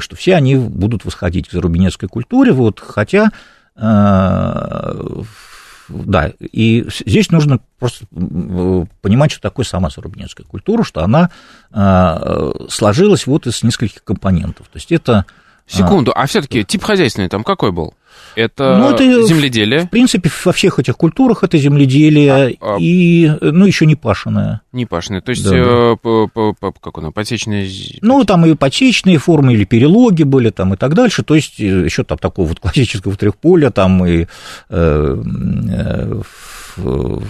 что все они будут восходить к зарубинецкой культуре, вот, хотя, э, да, и здесь нужно просто понимать, что такое сама зарубинецкая культура, что она сложилась вот из нескольких компонентов. То есть это... Секунду, а, а все-таки тип хозяйственный там какой был? Это, ну, это земледелие? В принципе, во всех этих культурах это земледелие а, а... и, ну, еще не пашенное. Не пашенное, то есть, да, э, по, по, по, как оно, подсечные... Ну, там и подсечные формы, или перелоги были там и так дальше, то есть, э, еще там такого вот классического трехполя, там и э, э,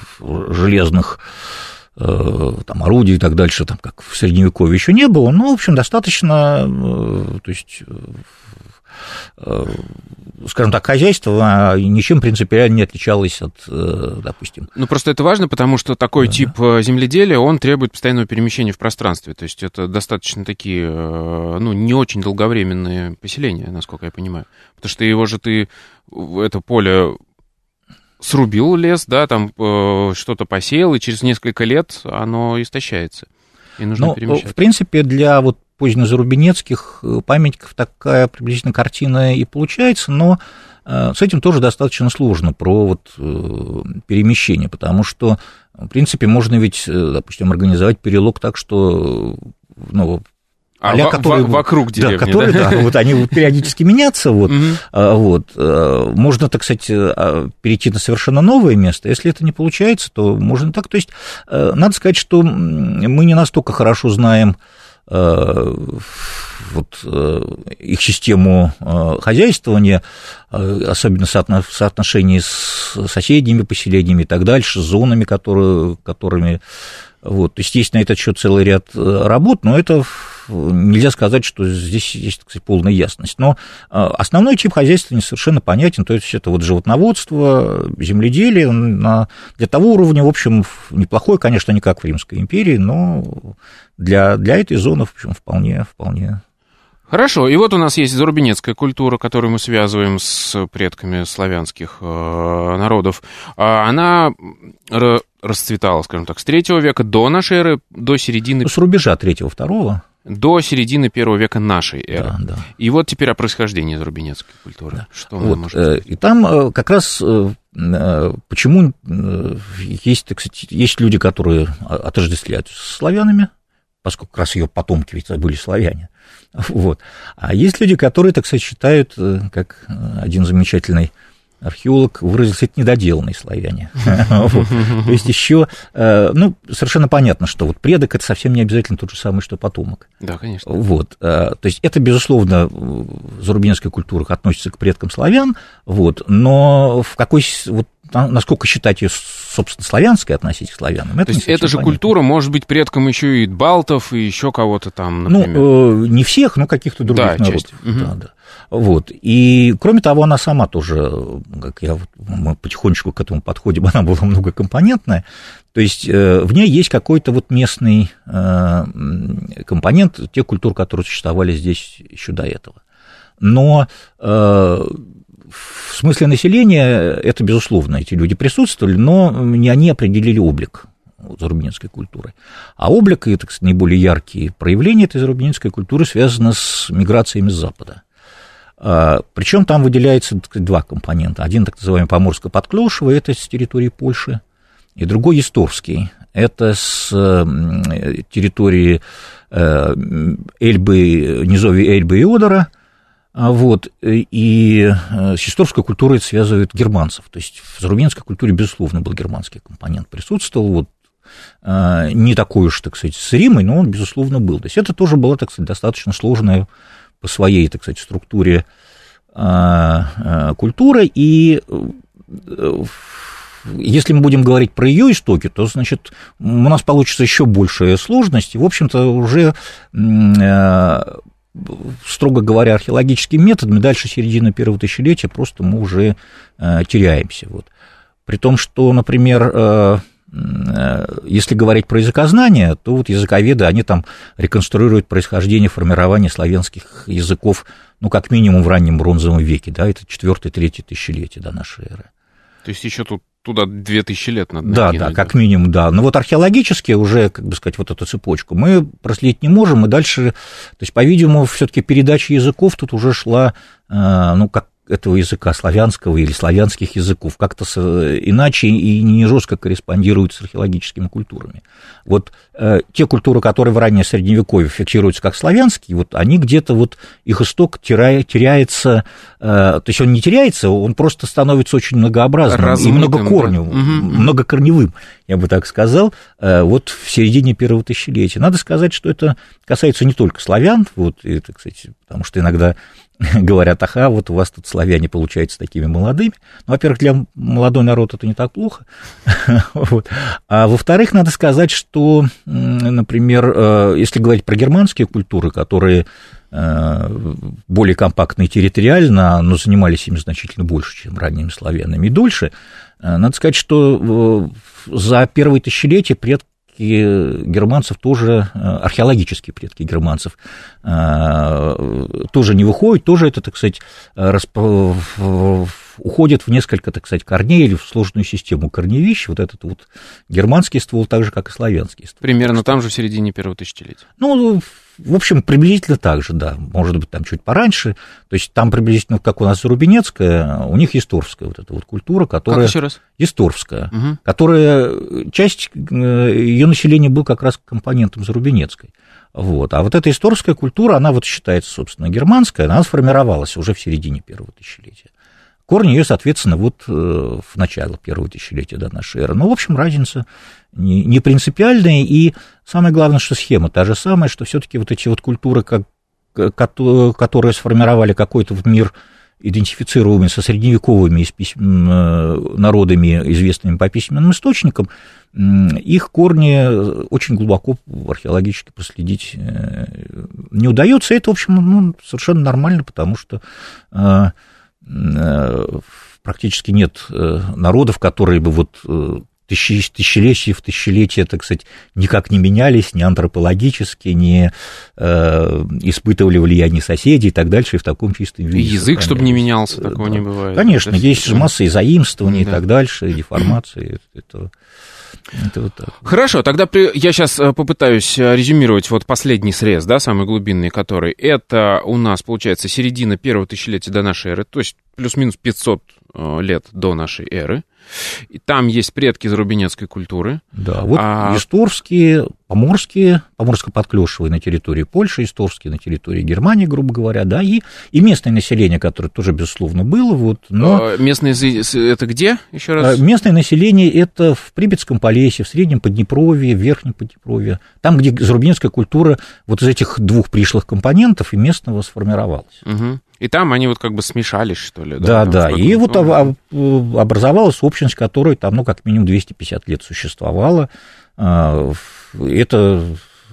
железных там, орудий и так дальше, там, как в Средневековье еще не было, но, в общем, достаточно, то есть, Э, скажем так, хозяйство ничем принципиально не отличалось от, э, допустим... Ну, просто это важно, потому что такой да. тип э, земледелия, он требует постоянного перемещения в пространстве, то есть это достаточно такие, ну, не очень долговременные поселения, насколько я понимаю, потому что его же ты, это поле срубил лес, да, там что-то посеял, и через несколько лет оно истощается. И нужно ну, перемещаться. В принципе, для вот позднезарубинецких э, памятников такая приблизительно картина и получается, но э, с этим тоже достаточно сложно про вот э, перемещение, потому что, в принципе, можно ведь, допустим, организовать перелог так, что ну, а а которые, вокруг деревни, да, которые, да? да, вот они будут периодически меняться, вот, а, вот, можно, так сказать, перейти на совершенно новое место, если это не получается, то можно так, то есть, надо сказать, что мы не настолько хорошо знаем вот, их систему хозяйствования, особенно в соотношении с соседними поселениями и так дальше, с зонами, которые, которыми вот, то есть есть на этот счет целый ряд работ, но это нельзя сказать, что здесь есть, так сказать, полная ясность. Но а, основной тип хозяйства не совершенно понятен, то есть это вот животноводство, земледелие. На, для того уровня, в общем, неплохое, конечно, не как в Римской империи, но для, для этой зоны, в общем, вполне, вполне. Хорошо, и вот у нас есть зарубинецкая культура, которую мы связываем с предками славянских э, народов. А она расцветала, скажем так, с третьего века до нашей эры, до середины... С рубежа третьего-второго до середины первого века нашей эры. Да, да. И вот теперь о происхождении зарубинецкой культуры. Да. Что вот, можем э, И там э, как раз э, почему есть, так сказать, есть люди, которые отождествляются с славянами, поскольку как раз ее потомки ведь были славяне. Вот. А есть люди, которые, так сказать, считают, как один замечательный археолог выразился, это недоделанные славяне. То есть еще, э, ну, совершенно понятно, что вот предок это совсем не обязательно тот же самый, что потомок. Да, конечно. Вот, э, то есть это, безусловно, зарубинская культура относится к предкам славян, вот, но в какой, вот, насколько считать ее, собственно, славянской относить к славянам. Это То есть эта же понятно. культура может быть предком еще и балтов, и еще кого-то там, например. Ну, э, не всех, но каких-то других да, народов. Часть. Да, да. Вот. И, кроме того, она сама тоже, как я, мы потихонечку к этому подходим, она была многокомпонентная, то есть э, в ней есть какой-то вот местный э, компонент тех культур, которые существовали здесь еще до этого. Но э, в смысле населения это, безусловно, эти люди присутствовали, но не они определили облик зарубинецкой культуры. А облик и, так сказать, наиболее яркие проявления этой зарубинецкой культуры связаны с миграциями с Запада. А, Причем там выделяется два компонента. Один так называемый Поморско-Подклёшево, это с территории Польши, и другой Исторский, это с территории э, Эльбы, низови Эльбы и Одера, а вот, и э, с исторской культурой это связывают германцев. То есть в зарубинской культуре, безусловно, был германский компонент присутствовал, вот, а, не такой уж, так сказать, с Римой, но он, безусловно, был. То есть это тоже была, так сказать, достаточно сложная по своей, так сказать, структуре а, а, культуры, и э, если мы будем говорить про ее истоки, то, значит, у нас получится еще большая сложность, и, в общем-то, уже э, строго говоря, археологическими методами, дальше середины первого тысячелетия просто мы уже э, теряемся. Вот. При том, что, например, если говорить про языкознание, то вот языковеды, они там реконструируют происхождение формирования славянских языков, ну, как минимум в раннем бронзовом веке, да, это 4-3 тысячелетие до нашей эры. То есть еще тут туда 2000 лет надо Да, накинуть. да, как минимум, да. Но вот археологически уже, как бы сказать, вот эту цепочку мы проследить не можем, и дальше, то есть, по-видимому, все таки передача языков тут уже шла, э, ну, как этого языка славянского или славянских языков как-то иначе и не жестко корреспондируют с археологическими культурами. Вот э, те культуры, которые в раннее Средневековье фиксируются как славянские, вот они где-то вот их исток теряет, теряется, э, то есть он не теряется, он просто становится очень многообразным Размытым, и многокорневым, да. многокорневым, я бы так сказал, э, вот в середине первого тысячелетия. Надо сказать, что это касается не только славян, вот, и, так сказать, потому что иногда говорят, ага, вот у вас тут славяне получаются такими молодыми. Ну, во-первых, для молодой народ это не так плохо. вот. А во-вторых, надо сказать, что, например, э, если говорить про германские культуры, которые э, более компактные территориально, но занимались ими значительно больше, чем ранними славянами, и дольше, э, надо сказать, что за первые тысячелетия предки предки германцев тоже, э, археологические предки германцев, э, тоже не выходят, тоже это, так сказать, расп... уходит в несколько, так сказать, корней или в сложную систему корневищ, вот этот вот германский ствол, так же, как и славянский ствол. Примерно там же в середине первого тысячелетия. Ну, в общем, приблизительно так же, да. Может быть, там чуть пораньше. То есть там приблизительно, как у нас Рубинецкая, у них Есторвская вот эта вот культура, которая... Как еще раз? Есторвская, угу. которая... Часть э, ее населения был как раз компонентом Зарубинецкой. Вот. А вот эта исторская культура, она вот считается, собственно, германская, она сформировалась уже в середине первого тысячелетия Корни ее, соответственно, вот э, в начало первого тысячелетия до нашей эры. Ну, в общем, разница не, принципиальная, и самое главное, что схема та же самая, что все-таки вот эти вот культуры, как, которые сформировали какой-то мир идентифицируемый со средневековыми э, народами, известными по письменным источникам, их корни очень глубоко археологически проследить э, не удается. Это, в общем, ну, совершенно нормально, потому что э, практически нет народов, которые бы вот тысяч, тысячелетия в тысячелетия, так сказать, никак не менялись, ни антропологически, не э, испытывали влияние соседей и так дальше, и в таком чистом виде. Язык, чтобы не менялся, такого да. не бывает. Конечно, это есть же масса и заимствований да. и так дальше, и деформации. Это, это вот так. Хорошо, тогда я сейчас э, попытаюсь э, резюмировать вот последний срез, да, самый глубинный, который это у нас, получается, середина первого тысячелетия до нашей эры, то есть плюс-минус 500 э, лет до нашей эры. И там есть предки зарубинецкой культуры. Да, вот а... исторские, поморские, поморско-подклешевые на территории Польши, исторские на территории Германии, грубо говоря, да, и, и местное население, которое тоже, безусловно, было. Вот, но... А, местное это где, еще раз? А, местное население это в Припятском Полесье, в Среднем Поднепровье, в Верхнем Поднепровье, там, где зарубинецкая культура вот из этих двух пришлых компонентов и местного сформировалась. Угу. И там они вот как бы смешались, что ли? Да, да. да. И вот образовалась общность, которая там, ну, как минимум 250 лет существовала. А, это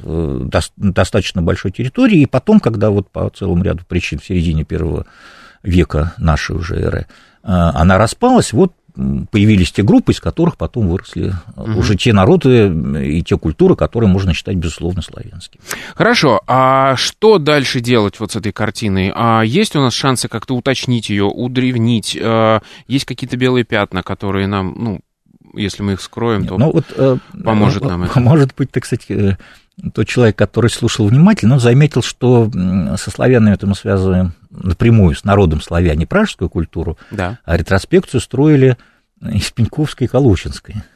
э, достаточно большой территории. И потом, когда вот по целому ряду причин в середине первого века нашей уже эры а, она распалась, вот появились те группы, из которых потом выросли угу. уже те народы и те культуры, которые можно считать, безусловно, славянскими. Хорошо, а что дальше делать вот с этой картиной? А есть у нас шансы как-то уточнить ее, удревнить? А есть какие-то белые пятна, которые нам, ну, если мы их скроем, то ну, вот, э, поможет нам это? Может быть, так э, тот человек, который слушал внимательно, он заметил, что со славянами это мы связываем напрямую с народом славяне пражскую культуру, да. а ретроспекцию строили из Пеньковской и Колочинской.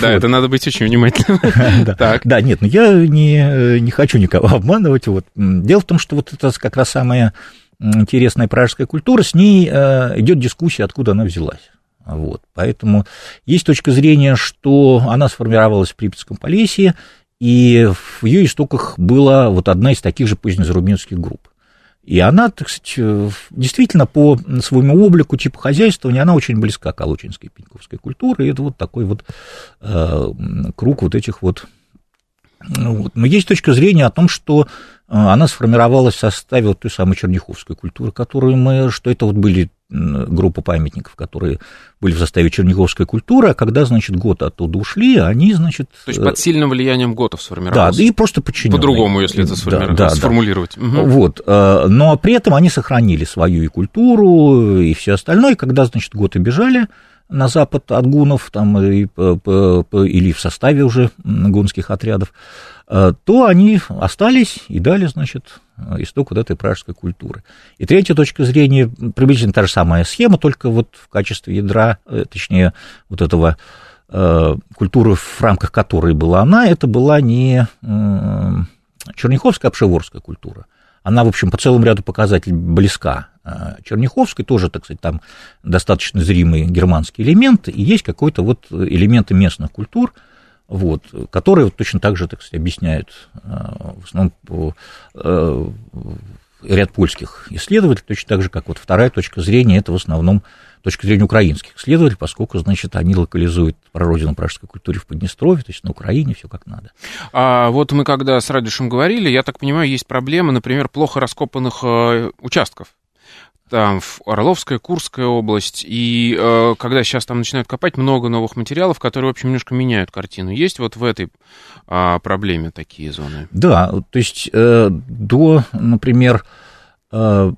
Да, это надо быть очень внимательным. Да, нет, но я не хочу никого обманывать. Дело в том, что вот это как раз самая интересная пражская культура, с ней э, идет дискуссия, откуда она взялась. Вот. Поэтому есть точка зрения, что она сформировалась в Припятском Полесье, и в ее истоках была вот одна из таких же позднезарубинских групп. И она, так сказать, э, действительно по своему облику, типа хозяйствования, она очень близка к Колочинской пеньковской культуре, и это вот такой вот э, круг вот этих вот... Ну вот. Но есть точка зрения о том, что э, она сформировалась в составе вот той самой черняховской культуры, которую мы, что это вот были группа памятников, которые были в составе черниговской культуры, а когда, значит, год оттуда ушли, они, значит... То есть под сильным влиянием готов сформировались? Да, и просто подчиненные. По-другому, если это сформировать, да, да, сформулировать. Да. Угу. Вот, э, но при этом они сохранили свою и культуру, и все остальное, когда, значит, готы бежали, на запад от гунов, там, и, или в составе уже гунских отрядов, э, то они остались и дали, значит, исток вот этой пражской культуры. И третья точка зрения, приблизительно та же самая схема, только вот в качестве ядра, э, точнее, вот этого э, культуры, в рамках которой была она, это была не черняховская, а пшеворская культура. Она, в общем, по целому ряду показателей близка. А, Черняховской, тоже, так сказать, там достаточно зримый германский элемент, и есть какой-то вот элементы местных культур, вот, которые вот точно так же, так сказать, объясняют а, в основном э, ряд польских исследователей, точно так же, как вот вторая точка зрения, это в основном точка зрения украинских исследователей, поскольку, значит, они локализуют прародину пражской культуры в Поднестровье, то есть на Украине все как надо. А вот мы когда с Радишем говорили, я так понимаю, есть проблемы, например, плохо раскопанных э, участков там в Орловская, Курская область, и э, когда сейчас там начинают копать, много новых материалов, которые, в общем, немножко меняют картину. Есть вот в этой э, проблеме такие зоны? Да, то есть э, до, например, э,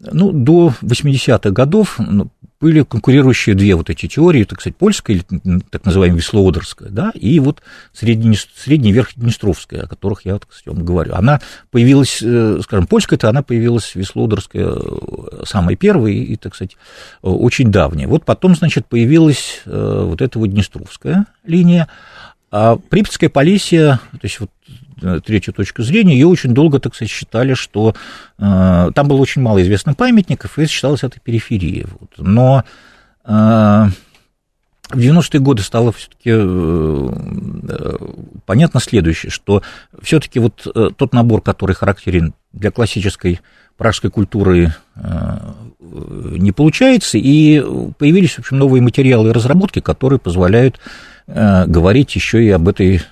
ну, до 80-х годов ну, были конкурирующие две вот эти теории, так сказать, польская, или так называемая веслоодерская, да, и вот средне, средняя верхнеднестровская, о которых я, так сказать, вам говорю. Она появилась, э, скажем, польская-то она появилась веслоодерская э, самая первая и, так сказать, очень давняя. Вот потом, значит, появилась э, вот эта вот днестровская линия, а Припятская Полесье, то есть вот третью точку зрения, ее очень долго, так сказать, считали, что там было очень мало известных памятников, и считалось это периферия. Вот. Но в 90-е годы стало все-таки понятно следующее, что все-таки вот тот набор, который характерен для классической пражской культуры не получается, и появились, в общем, новые материалы и разработки, которые позволяют э, говорить еще и об этой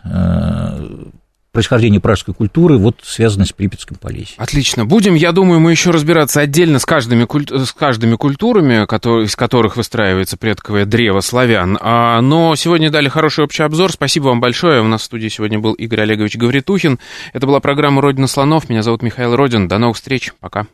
происхождении пражской культуры, вот связанной с Припятским Полесьем. Отлично. Будем, я думаю, мы еще разбираться отдельно с каждыми, с каждыми культурами, которые... из которых выстраивается предковое древо славян. А, но сегодня дали хороший общий обзор. Спасибо вам большое. У нас в студии сегодня был Игорь Олегович Гавритухин. Это была программа «Родина слонов». Меня зовут Михаил Родин. До новых встреч. Пока.